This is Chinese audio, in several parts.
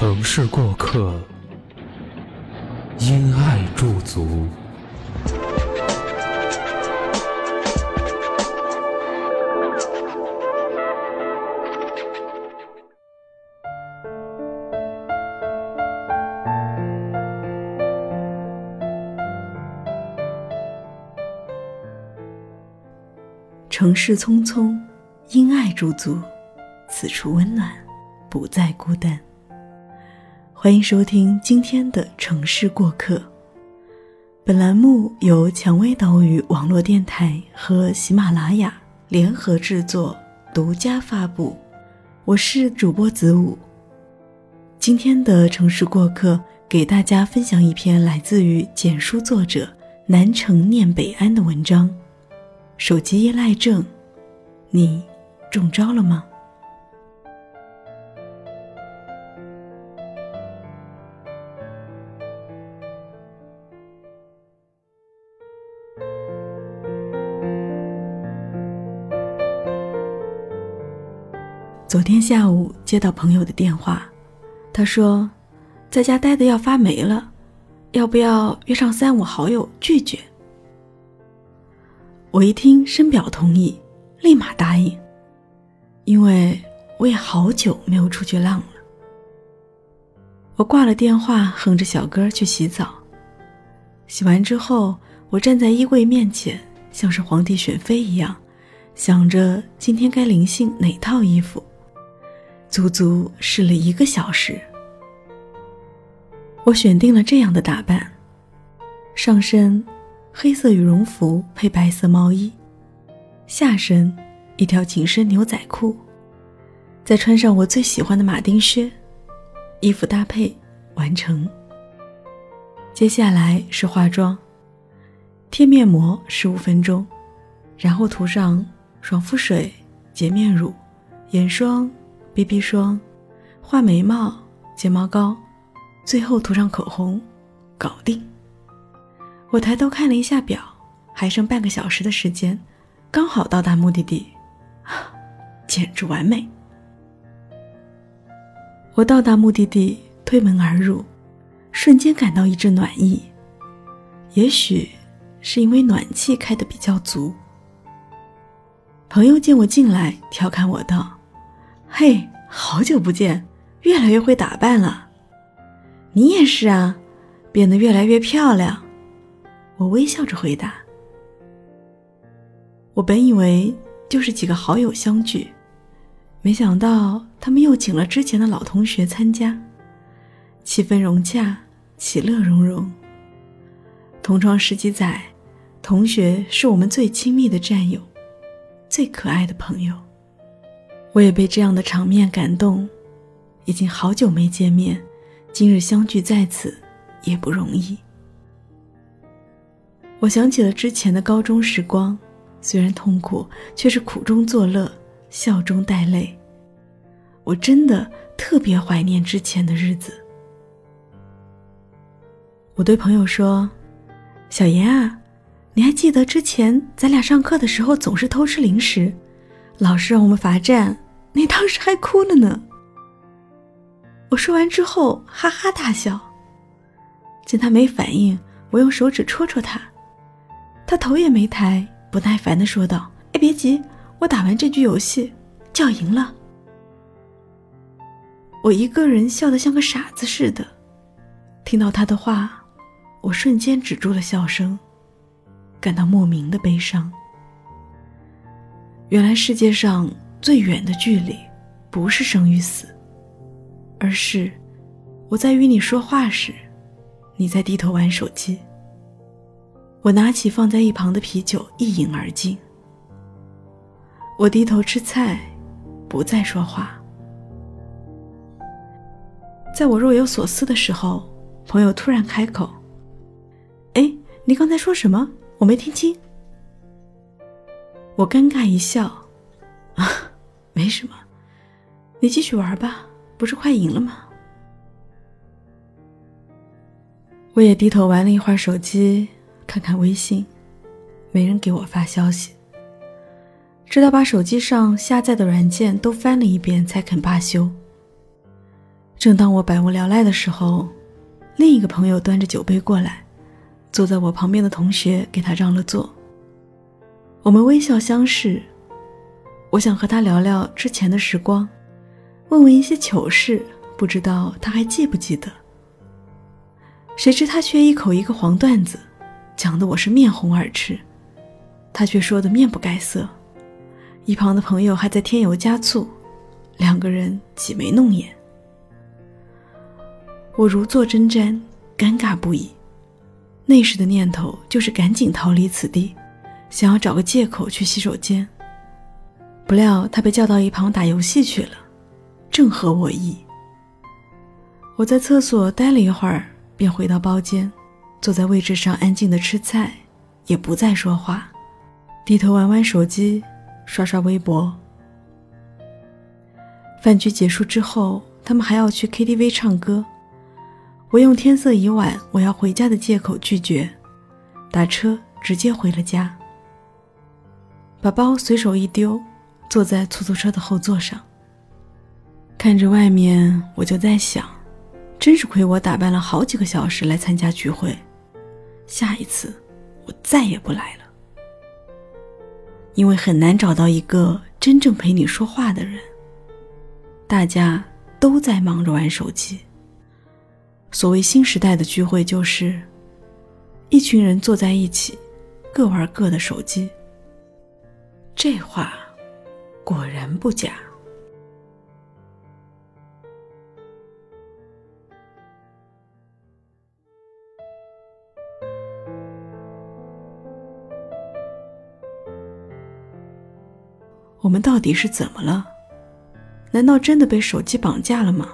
城市过客，因爱驻足。城市匆匆，因爱驻足，此处温暖，不再孤单。欢迎收听今天的城市过客。本栏目由蔷薇岛屿网络电台和喜马拉雅联合制作，独家发布。我是主播子午。今天的城市过客，给大家分享一篇来自于简书作者南城念北安的文章。手机依赖症，你中招了吗？昨天下午接到朋友的电话，他说，在家待的要发霉了，要不要约上三五好友聚聚？我一听深表同意，立马答应，因为我也好久没有出去浪了。我挂了电话，哼着小歌去洗澡。洗完之后，我站在衣柜面前，像是皇帝选妃一样，想着今天该临幸哪套衣服。足足试了一个小时，我选定了这样的打扮：上身黑色羽绒服配白色毛衣，下身一条紧身牛仔裤，再穿上我最喜欢的马丁靴，衣服搭配完成。接下来是化妆，贴面膜十五分钟，然后涂上爽肤水、洁面乳、眼霜。BB 霜，画眉毛，睫毛膏，最后涂上口红，搞定。我抬头看了一下表，还剩半个小时的时间，刚好到达目的地，简直完美。我到达目的地，推门而入，瞬间感到一阵暖意。也许是因为暖气开的比较足。朋友见我进来，调侃我道。嘿，好久不见，越来越会打扮了。你也是啊，变得越来越漂亮。我微笑着回答。我本以为就是几个好友相聚，没想到他们又请了之前的老同学参加，气氛融洽，其乐融融。同窗十几载，同学是我们最亲密的战友，最可爱的朋友。我也被这样的场面感动，已经好久没见面，今日相聚在此也不容易。我想起了之前的高中时光，虽然痛苦，却是苦中作乐，笑中带泪。我真的特别怀念之前的日子。我对朋友说：“小严啊，你还记得之前咱俩上课的时候总是偷吃零食，老师让我们罚站。”你当时还哭了呢。我说完之后哈哈大笑，见他没反应，我用手指戳戳他，他头也没抬，不耐烦的说道：“哎，别急，我打完这局游戏就要赢了。”我一个人笑得像个傻子似的，听到他的话，我瞬间止住了笑声，感到莫名的悲伤。原来世界上。最远的距离，不是生与死，而是我在与你说话时，你在低头玩手机。我拿起放在一旁的啤酒，一饮而尽。我低头吃菜，不再说话。在我若有所思的时候，朋友突然开口：“哎，你刚才说什么？我没听清。”我尴尬一笑：“，没什么，你继续玩吧，不是快赢了吗？”我也低头玩了一会儿手机，看看微信，没人给我发消息。直到把手机上下载的软件都翻了一遍，才肯罢休。正当我百无聊赖的时候，另一个朋友端着酒杯过来，坐在我旁边的同学给他让了座。我们微笑相视，我想和他聊聊之前的时光，问问一些糗事，不知道他还记不记得。谁知他却一口一个黄段子，讲的我是面红耳赤，他却说的面不改色。一旁的朋友还在添油加醋，两个人挤眉弄眼。我如坐针毡，尴尬不已。那时的念头就是赶紧逃离此地，想要找个借口去洗手间。不料他被叫到一旁打游戏去了，正合我意。我在厕所待了一会儿，便回到包间，坐在位置上安静的吃菜，也不再说话，低头玩玩手机，刷刷微博。饭局结束之后，他们还要去 KTV 唱歌。我用天色已晚，我要回家的借口拒绝，打车直接回了家，把包随手一丢，坐在出租车的后座上。看着外面，我就在想，真是亏我打扮了好几个小时来参加聚会，下一次我再也不来了，因为很难找到一个真正陪你说话的人，大家都在忙着玩手机。所谓新时代的聚会，就是一群人坐在一起，各玩各的手机。这话果然不假。我们到底是怎么了？难道真的被手机绑架了吗？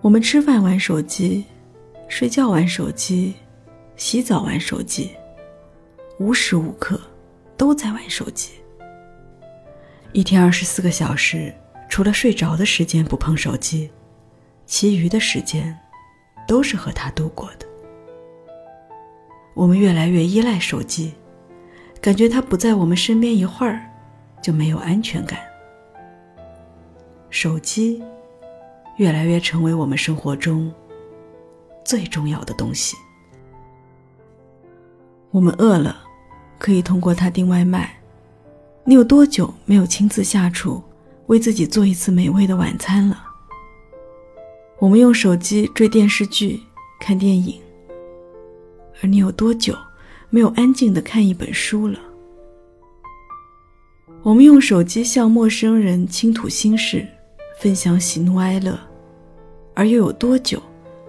我们吃饭玩手机，睡觉玩手机，洗澡玩手机，无时无刻都在玩手机。一天二十四个小时，除了睡着的时间不碰手机，其余的时间都是和他度过的。我们越来越依赖手机，感觉他不在我们身边一会儿，就没有安全感。手机。越来越成为我们生活中最重要的东西。我们饿了，可以通过它订外卖。你有多久没有亲自下厨，为自己做一次美味的晚餐了？我们用手机追电视剧、看电影，而你有多久没有安静的看一本书了？我们用手机向陌生人倾吐心事。分享喜怒哀乐，而又有多久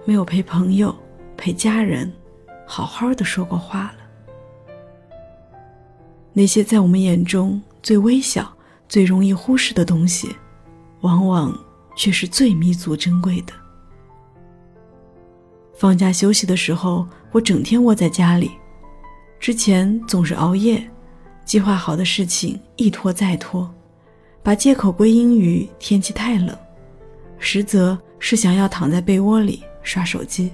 没有陪朋友、陪家人好好的说过话了？那些在我们眼中最微小、最容易忽视的东西，往往却是最弥足珍贵的。放假休息的时候，我整天窝在家里，之前总是熬夜，计划好的事情一拖再拖。把借口归因于天气太冷，实则是想要躺在被窝里刷手机。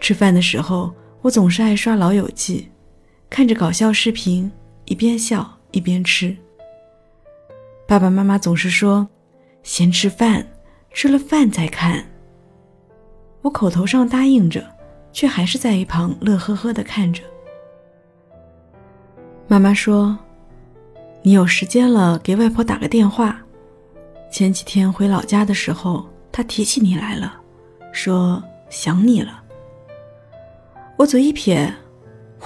吃饭的时候，我总是爱刷《老友记》，看着搞笑视频，一边笑一边吃。爸爸妈妈总是说：“先吃饭，吃了饭再看。”我口头上答应着，却还是在一旁乐呵呵的看着。妈妈说。你有时间了，给外婆打个电话。前几天回老家的时候，她提起你来了，说想你了。我嘴一撇，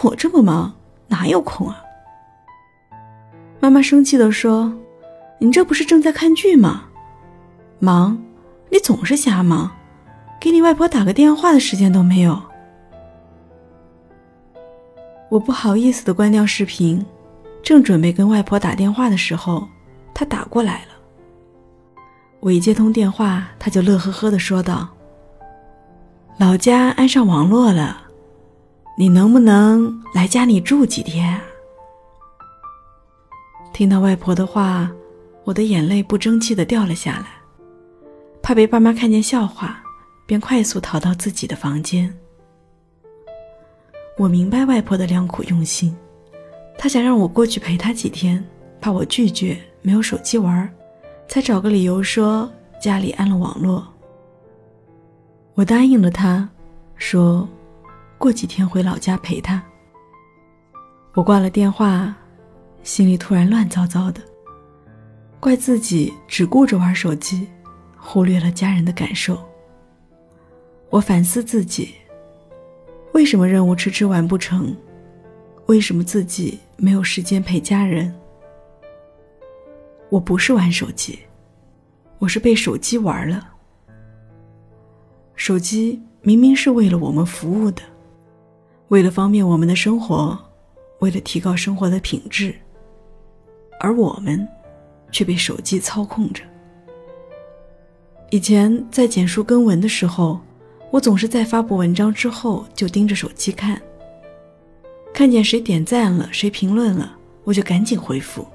我这么忙，哪有空啊？妈妈生气的说：“你这不是正在看剧吗？忙，你总是瞎忙，给你外婆打个电话的时间都没有。”我不好意思的关掉视频。正准备跟外婆打电话的时候，她打过来了。我一接通电话，她就乐呵呵的说道：“老家安上网络了，你能不能来家里住几天？”听到外婆的话，我的眼泪不争气的掉了下来，怕被爸妈看见笑话，便快速逃到自己的房间。我明白外婆的良苦用心，她想让我过去陪她几天，怕我拒绝，没有手机玩，才找个理由说家里安了网络。我答应了她，说过几天回老家陪她。我挂了电话。心里突然乱糟糟的，怪自己只顾着玩手机，忽略了家人的感受。我反思自己，为什么任务迟迟完不成？为什么自己没有时间陪家人？我不是玩手机，我是被手机玩了。手机明明是为了我们服务的，为了方便我们的生活，为了提高生活的品质。而我们，却被手机操控着。以前在简述更文的时候，我总是在发布文章之后就盯着手机看，看见谁点赞了，谁评论了，我就赶紧回复。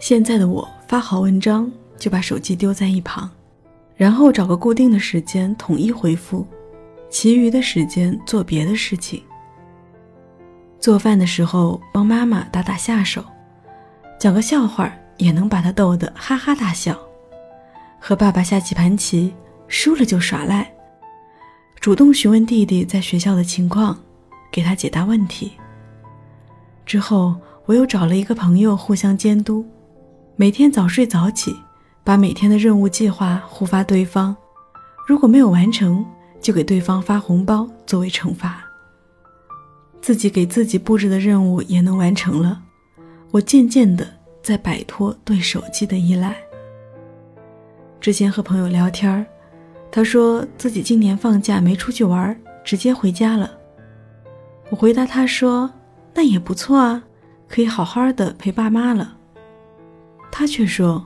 现在的我发好文章就把手机丢在一旁，然后找个固定的时间统一回复，其余的时间做别的事情。做饭的时候帮妈妈打打下手。讲个笑话也能把他逗得哈哈大笑，和爸爸下几盘棋输了就耍赖，主动询问弟弟在学校的情况，给他解答问题。之后我又找了一个朋友互相监督，每天早睡早起，把每天的任务计划互发对方，如果没有完成，就给对方发红包作为惩罚。自己给自己布置的任务也能完成了。我渐渐的在摆脱对手机的依赖。之前和朋友聊天他说自己今年放假没出去玩，直接回家了。我回答他说：“那也不错啊，可以好好的陪爸妈了。”他却说：“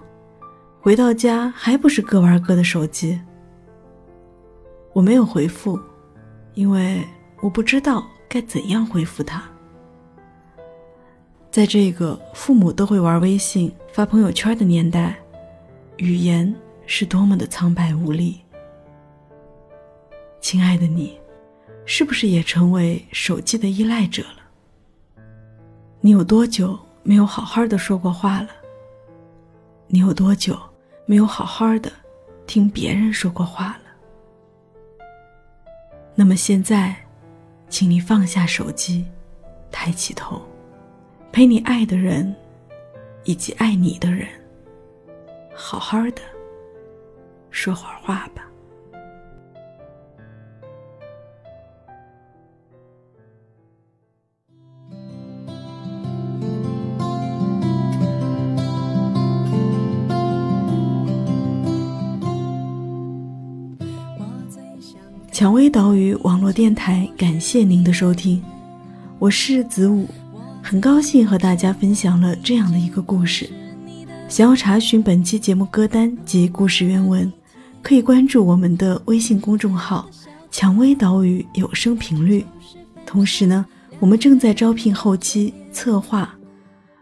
回到家还不是各玩各的手机。”我没有回复，因为我不知道该怎样回复他。在这个父母都会玩微信、发朋友圈的年代，语言是多么的苍白无力。亲爱的你，是不是也成为手机的依赖者了？你有多久没有好好的说过话了？你有多久没有好好的听别人说过话了？那么现在，请你放下手机，抬起头。陪你爱的人，以及爱你的人，好好的说会儿话吧。蔷薇岛屿网络电台，感谢您的收听，我是子午。很高兴和大家分享了这样的一个故事。想要查询本期节目歌单及故事原文，可以关注我们的微信公众号“蔷薇岛屿有声频率”。同时呢，我们正在招聘后期策划。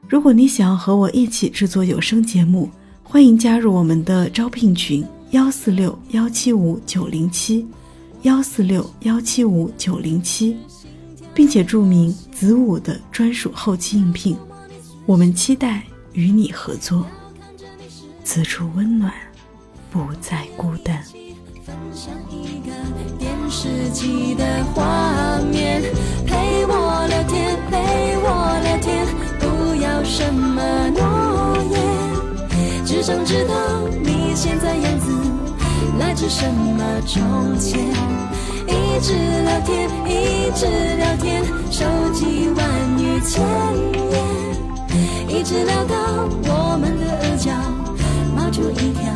如果你想要和我一起制作有声节目，欢迎加入我们的招聘群：幺四六幺七五九零七，幺四六幺七五九零七。并且注明子午的专属后期应聘，我们期待与你合作，此处温暖，不再孤单。想知道你现在样子，来自什么从前。一直聊天，一直聊天，手机万语千言，一直聊到我们的额角冒出一条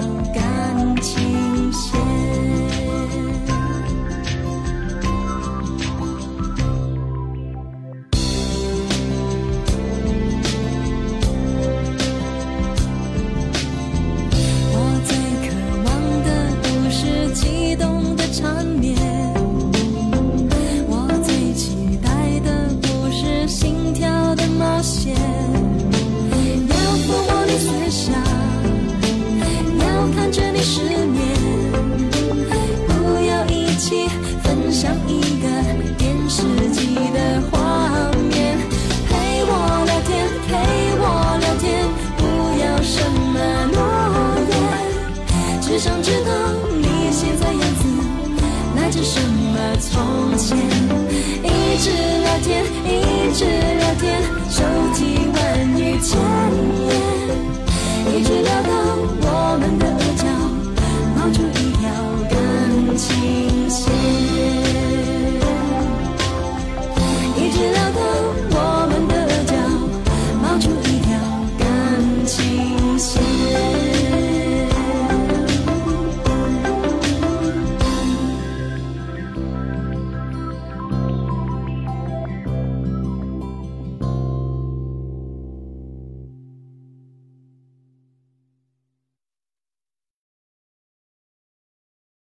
chance.